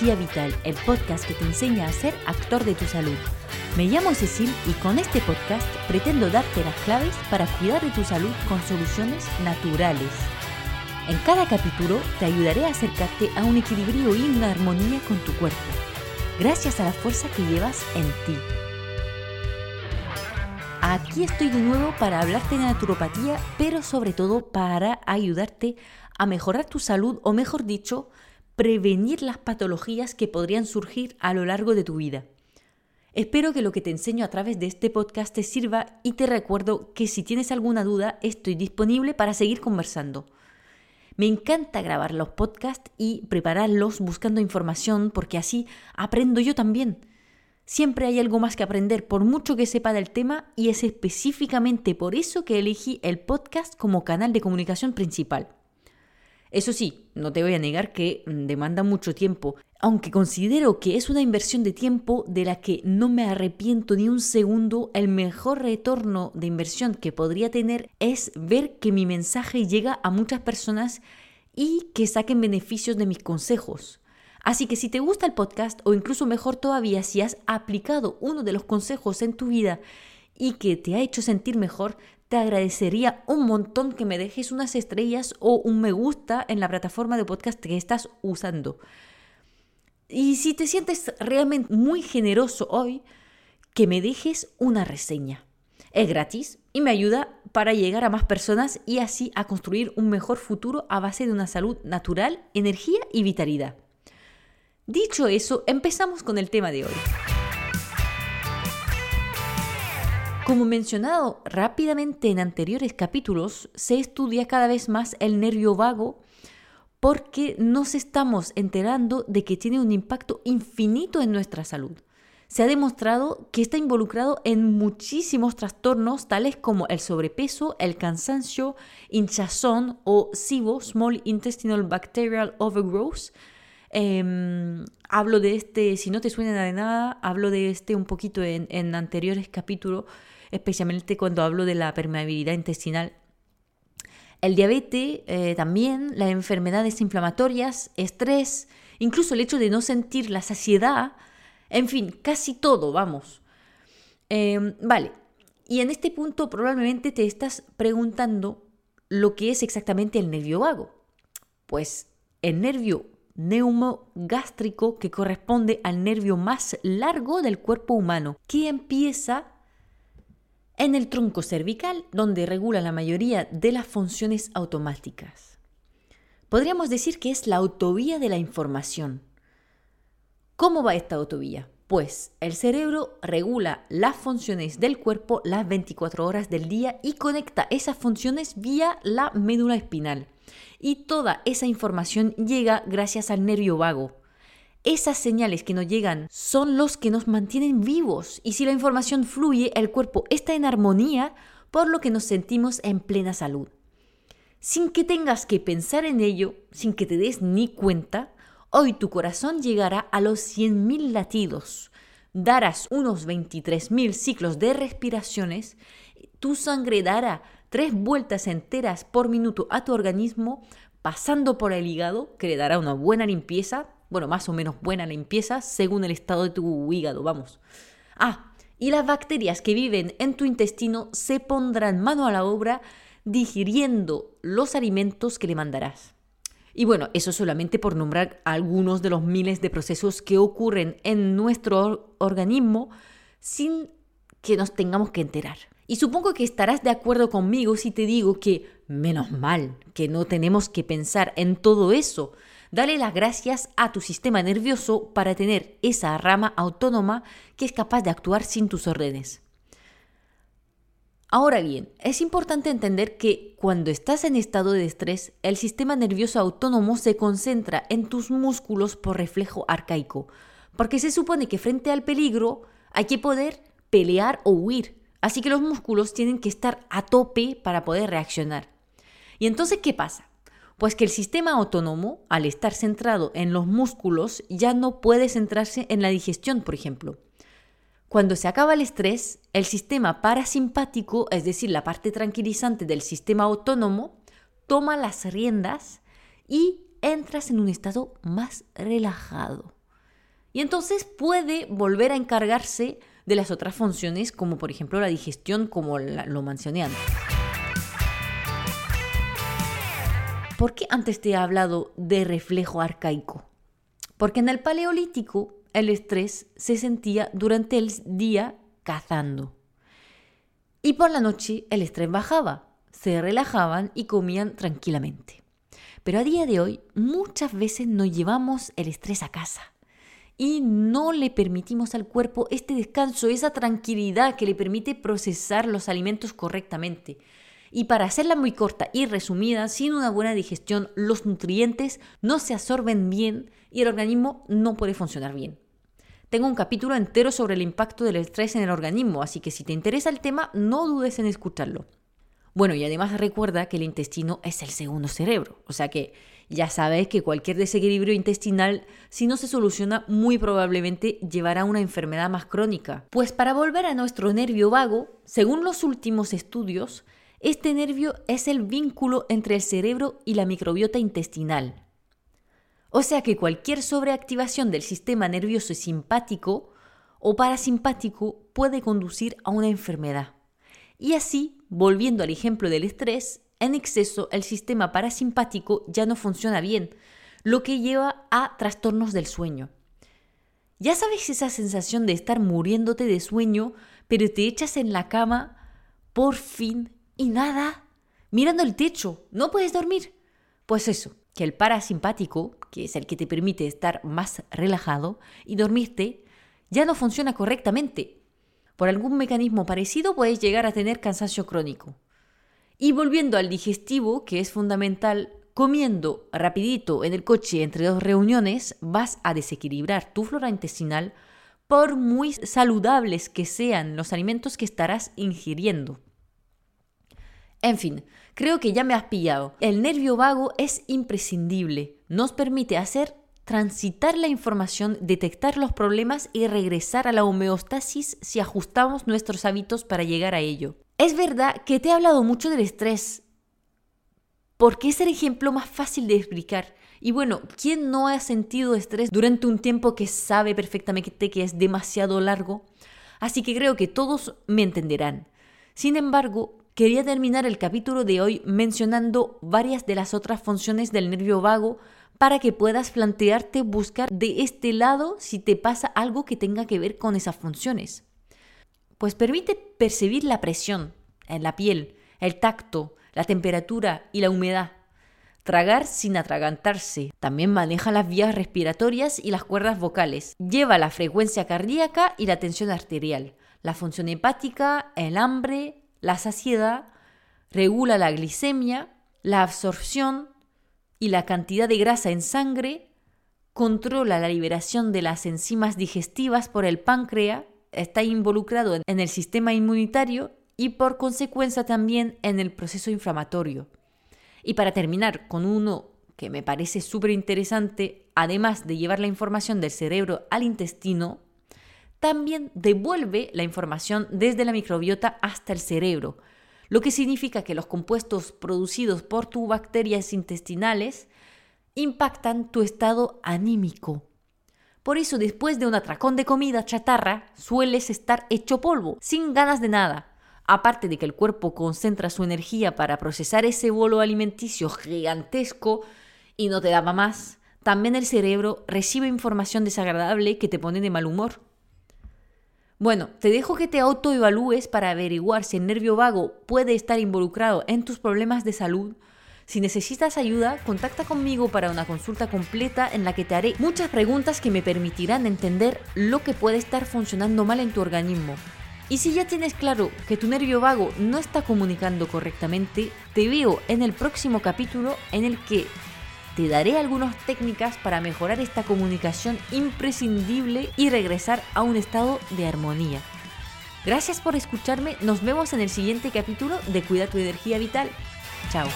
vital, el podcast que te enseña a ser actor de tu salud. Me llamo Cecil y con este podcast pretendo darte las claves para cuidar de tu salud con soluciones naturales. En cada capítulo te ayudaré a acercarte a un equilibrio y una armonía con tu cuerpo, gracias a la fuerza que llevas en ti. Aquí estoy de nuevo para hablarte de naturopatía, pero sobre todo para ayudarte a mejorar tu salud o mejor dicho, prevenir las patologías que podrían surgir a lo largo de tu vida. Espero que lo que te enseño a través de este podcast te sirva y te recuerdo que si tienes alguna duda estoy disponible para seguir conversando. Me encanta grabar los podcasts y prepararlos buscando información porque así aprendo yo también. Siempre hay algo más que aprender por mucho que sepa del tema y es específicamente por eso que elegí el podcast como canal de comunicación principal. Eso sí, no te voy a negar que mm, demanda mucho tiempo, aunque considero que es una inversión de tiempo de la que no me arrepiento ni un segundo, el mejor retorno de inversión que podría tener es ver que mi mensaje llega a muchas personas y que saquen beneficios de mis consejos. Así que si te gusta el podcast o incluso mejor todavía si has aplicado uno de los consejos en tu vida y que te ha hecho sentir mejor, te agradecería un montón que me dejes unas estrellas o un me gusta en la plataforma de podcast que estás usando. Y si te sientes realmente muy generoso hoy, que me dejes una reseña. Es gratis y me ayuda para llegar a más personas y así a construir un mejor futuro a base de una salud natural, energía y vitalidad. Dicho eso, empezamos con el tema de hoy. Como mencionado rápidamente en anteriores capítulos, se estudia cada vez más el nervio vago porque nos estamos enterando de que tiene un impacto infinito en nuestra salud. Se ha demostrado que está involucrado en muchísimos trastornos tales como el sobrepeso, el cansancio, hinchazón o SIBO, Small Intestinal Bacterial Overgrowth. Em, hablo de este, si no te suena de nada, hablo de este un poquito en, anteriores capítulos especialmente cuando hablo de la permeabilidad intestinal. El diabetes eh, también, las enfermedades inflamatorias, estrés, incluso el hecho de no sentir la saciedad, en fin, casi todo, vamos. Em, vale, y en este punto probablemente te estás preguntando lo que es exactamente el nervio vago. Pues el nervio neumogástrico que corresponde al nervio más largo del cuerpo humano, que empieza en el tronco cervical, donde regula la mayoría de las funciones automáticas. Podríamos decir que es la autovía de la información. ¿Cómo va esta autovía? Pues el cerebro regula las funciones del cuerpo las 24 horas del día y conecta esas funciones vía la médula espinal. Y toda esa información llega gracias al nervio vago, esas señales que nos llegan son los que nos mantienen vivos y si la información fluye, el cuerpo está en armonía, por lo que nos sentimos en plena salud. Sin que tengas que pensar en ello, sin que te des ni cuenta, hoy tu corazón llegará a los 100.000 latidos, darás unos 23.000 ciclos de respiraciones, tu sangre dará tres vueltas enteras por minuto a tu organismo, pasando por el hígado, que le dará una buena limpieza, bueno, más o menos buena limpieza según el estado de tu hígado, vamos. Ah, y las bacterias que viven en tu intestino se pondrán mano a la obra digiriendo los alimentos que le mandarás. Y bueno, eso solamente por nombrar algunos de los miles de procesos que ocurren en nuestro organismo sin que nos tengamos que enterar. Y supongo que estarás de acuerdo conmigo si te digo que, menos mal, que no tenemos que pensar en todo eso, Dale las gracias a tu sistema nervioso para tener esa rama autónoma que es capaz de actuar sin tus órdenes. Ahora bien, es importante entender que cuando estás en estado de estrés, el sistema nervioso autónomo se concentra en tus músculos por reflejo arcaico, porque se supone que frente al peligro hay que poder pelear o huir, así que los músculos tienen que estar a tope para poder reaccionar. ¿Y entonces qué pasa? Pues que el sistema autónomo, al estar centrado en los músculos, ya no puede centrarse en la digestión, por ejemplo. Cuando se acaba el estrés, el sistema parasimpático, es decir, la parte tranquilizante del sistema autónomo, toma las riendas y entras en un estado más relajado. Y entonces puede volver a encargarse de las otras funciones, como por ejemplo la digestión, como lo mencioné antes. ¿Por qué antes te he hablado de reflejo arcaico? Porque en el Paleolítico el estrés se sentía durante el día cazando. Y por la noche el estrés bajaba, se relajaban y comían tranquilamente. Pero a día de hoy muchas veces nos llevamos el estrés a casa y no le permitimos al cuerpo este descanso, esa tranquilidad que le permite procesar los alimentos correctamente. Y para hacerla muy corta y resumida, sin una buena digestión, los nutrientes no se absorben bien y el organismo no puede funcionar bien. Tengo un capítulo entero sobre el impacto del estrés en el organismo, así que si te interesa el tema, no dudes en escucharlo. Bueno, y además recuerda que el intestino es el segundo cerebro, o sea que ya sabes que cualquier desequilibrio intestinal, si no se soluciona, muy probablemente llevará a una enfermedad más crónica. Pues para volver a nuestro nervio vago, según los últimos estudios, este nervio es el vínculo entre el cerebro y la microbiota intestinal. O sea que cualquier sobreactivación del sistema nervioso simpático o parasimpático puede conducir a una enfermedad. Y así, volviendo al ejemplo del estrés, en exceso el sistema parasimpático ya no funciona bien, lo que lleva a trastornos del sueño. Ya sabes esa sensación de estar muriéndote de sueño, pero te echas en la cama, por fin, y nada, mirando el techo, no puedes dormir. Pues eso, que el parasimpático, que es el que te permite estar más relajado y dormirte, ya no funciona correctamente. Por algún mecanismo parecido puedes llegar a tener cansancio crónico. Y volviendo al digestivo, que es fundamental, comiendo rapidito en el coche entre dos reuniones, vas a desequilibrar tu flora intestinal por muy saludables que sean los alimentos que estarás ingiriendo. En fin, creo que ya me has pillado. El nervio vago es imprescindible. Nos permite hacer transitar la información, detectar los problemas y regresar a la homeostasis si ajustamos nuestros hábitos para llegar a ello. Es verdad que te he hablado mucho del estrés, porque es el ejemplo más fácil de explicar. Y bueno, ¿quién no ha sentido estrés durante un tiempo que sabe perfectamente que es demasiado largo? Así que creo que todos me entenderán. Sin embargo, quería terminar el capítulo de hoy mencionando varias de las otras funciones del nervio vago para que puedas plantearte buscar de este lado si te pasa algo que tenga que ver con esas funciones. Pues permite percibir la presión en la piel, el tacto, la temperatura y la humedad. Tragar sin atragantarse. También maneja las vías respiratorias y las cuerdas vocales. Lleva la frecuencia cardíaca y la tensión arterial. La función hepática, el hambre, la saciedad. Regula la glicemia, la absorción, y la cantidad de grasa en sangre, controla la liberación de las enzimas digestivas por el páncreas, está involucrado en el sistema inmunitario y por consecuencia también en el proceso inflamatorio. Y para terminar con uno que me parece súper interesante, además de llevar la información del cerebro al intestino, también devuelve la información desde la microbiota hasta el cerebro, lo que significa que los compuestos producidos por tus bacterias intestinales impactan tu estado anímico. Por eso después de un atracón de comida chatarra sueles estar hecho polvo, sin ganas de nada. Aparte de que el cuerpo concentra su energía para procesar ese bolo alimenticio gigantesco y no te daba más, también el cerebro recibe información desagradable que te pone de mal humor. Bueno, te dejo que te autoevalúes para averiguar si el nervio vago puede estar involucrado en tus problemas de salud. Si necesitas ayuda, contacta conmigo para una consulta completa en la que te haré muchas preguntas que me permitirán entender lo que puede estar funcionando mal en tu organismo. Y si ya tienes claro que tu nervio vago no está comunicando correctamente, te veo en el próximo capítulo en el que te daré algunas técnicas para mejorar esta comunicación imprescindible y regresar a un estado de armonía. Gracias por escucharme, nos vemos en el siguiente capítulo de Cuida tu energía vital. Chao.